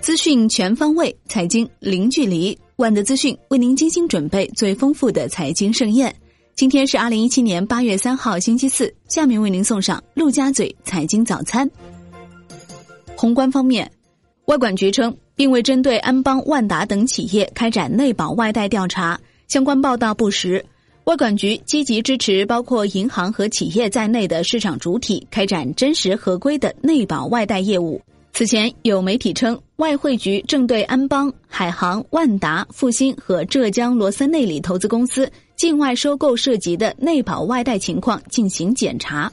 资讯全方位，财经零距离。万德资讯为您精心准备最丰富的财经盛宴。今天是二零一七年八月三号，星期四。下面为您送上陆家嘴财经早餐。宏观方面，外管局称，并未针对安邦、万达等企业开展内保外贷调查，相关报道不实。外管局积极支持包括银行和企业在内的市场主体开展真实合规的内保外贷业务。此前有媒体称，外汇局正对安邦、海航、万达、复兴和浙江罗森内里投资公司境外收购涉及的内保外贷情况进行检查。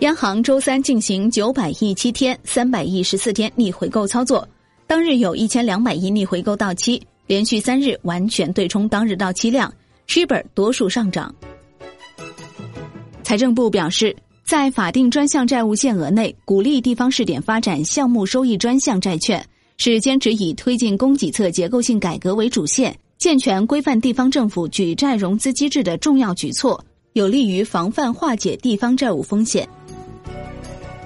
央行周三进行九百亿七天、三百亿十四天逆回购操作，当日有一千两百亿逆回购到期，连续三日完全对冲当日到期量，shibor 多数上涨。财政部表示。在法定专项债务限额内，鼓励地方试点发展项目收益专项债券，是坚持以推进供给侧结构性改革为主线，健全规范地方政府举债融资机制的重要举措，有利于防范化解地方债务风险。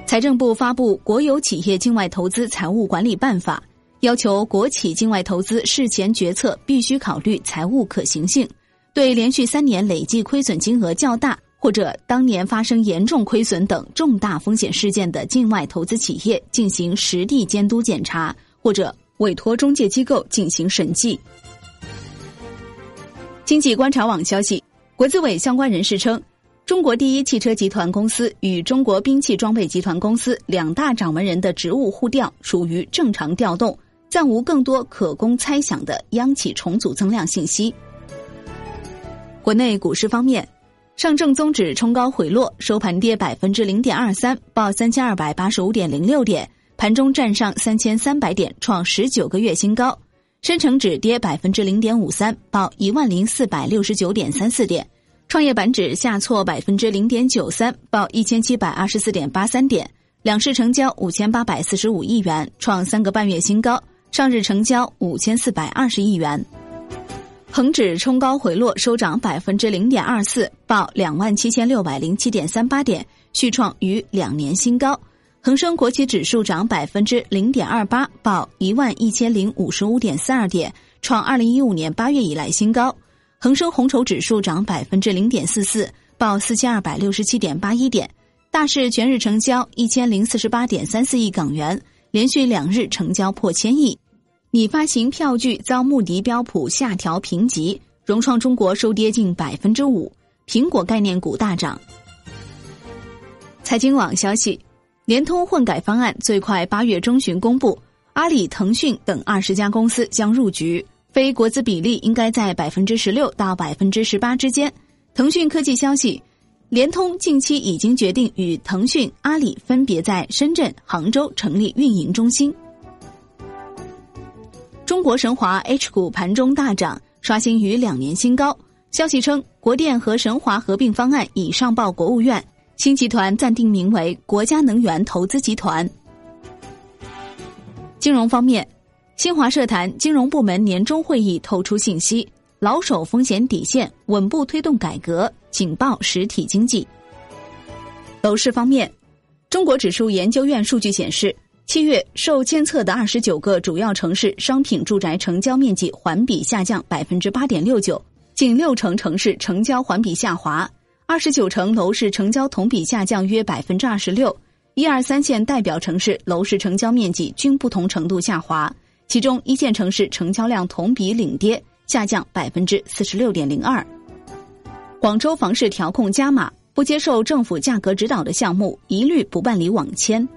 财政部发布《国有企业境外投资财务管理办法》，要求国企境外投资事前决策必须考虑财务可行性，对连续三年累计亏损金额较大。或者当年发生严重亏损等重大风险事件的境外投资企业进行实地监督检查，或者委托中介机构进行审计。经济观察网消息，国资委相关人士称，中国第一汽车集团公司与中国兵器装备集团公司两大掌门人的职务互调属于正常调动，暂无更多可供猜想的央企重组增量信息。国内股市方面。上证综指冲高回落，收盘跌百分之零点二三，报三千二百八十五点零六点，盘中站上三千三百点，创十九个月新高。深成指跌百分之零点五三，报一万零四百六十九点三四点。创业板指下挫百分之零点九三，报一千七百二十四点八三点。两市成交五千八百四十五亿元，创三个半月新高。上日成交五千四百二十亿元。恒指冲高回落，收涨百分之零点二四，报两万七千六百零七点三八点，续创逾两年新高。恒生国企指数涨百分之零点二八，报一万一千零五十五点四二点，创二零一五年八月以来新高。恒生红筹指数涨百分之零点四四，报四千二百六十七点八一点。大市全日成交一千零四十八点三四亿港元，连续两日成交破千亿。拟发行票据遭穆迪标普下调评级，融创中国收跌近百分之五，苹果概念股大涨。财经网消息，联通混改方案最快八月中旬公布，阿里、腾讯等二十家公司将入局，非国资比例应该在百分之十六到百分之十八之间。腾讯科技消息，联通近期已经决定与腾讯、阿里分别在深圳、杭州成立运营中心。中国神华 H 股盘中大涨，刷新逾两年新高。消息称，国电和神华合并方案已上报国务院，新集团暂定名为国家能源投资集团。金融方面，新华社谈金融部门年终会议透出信息，牢守风险底线，稳步推动改革，紧抱实体经济。楼市方面，中国指数研究院数据显示。七月受监测的二十九个主要城市商品住宅成交面积环比下降百分之八点六九，近六成城市成交环比下滑，二十九城楼市成交同比下降约百分之二十六。一二三线代表城市楼市成交面积均不同程度下滑，其中一线城市成交量同比领跌，下降百分之四十六点零二。广州房市调控加码，不接受政府价格指导的项目一律不办理网签。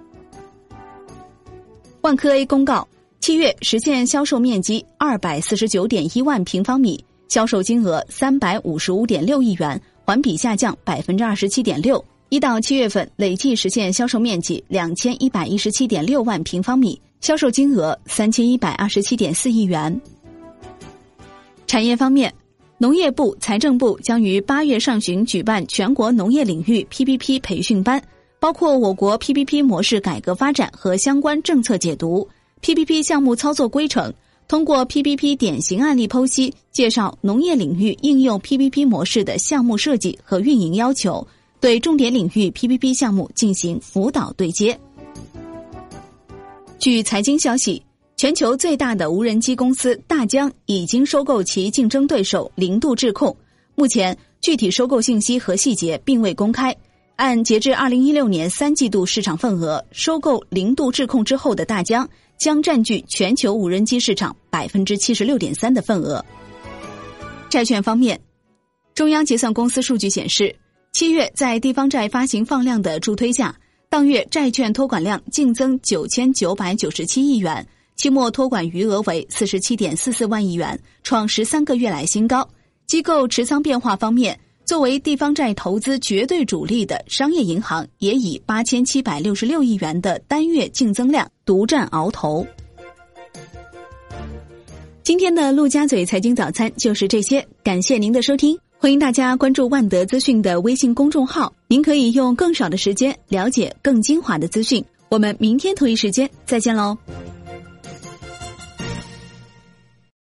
万科 A 公告，七月实现销售面积二百四十九点一万平方米，销售金额三百五十五点六亿元，环比下降百分之二十七点六。一到七月份累计实现销售面积两千一百一十七点六万平方米，销售金额三千一百二十七点四亿元。产业方面，农业部、财政部将于八月上旬举办全国农业领域 PPP 培训班。包括我国 PPP 模式改革发展和相关政策解读，PPP 项目操作规程，通过 PPP 典型案例剖析，介绍农业领域应用 PPP 模式的项目设计和运营要求，对重点领域 PPP 项目进行辅导对接。据财经消息，全球最大的无人机公司大疆已经收购其竞争对手零度智控，目前具体收购信息和细节并未公开。按截至二零一六年三季度市场份额，收购零度智控之后的大疆将占据全球无人机市场百分之七十六点三的份额。债券方面，中央结算公司数据显示，七月在地方债发行放量的助推下，当月债券托管量净增九千九百九十七亿元，期末托管余额为四十七点四四万亿元，创十三个月来新高。机构持仓变化方面，作为地方债投资绝对主力的商业银行，也以八千七百六十六亿元的单月净增量独占鳌头。今天的陆家嘴财经早餐就是这些，感谢您的收听，欢迎大家关注万德资讯的微信公众号，您可以用更少的时间了解更精华的资讯。我们明天同一时间再见喽。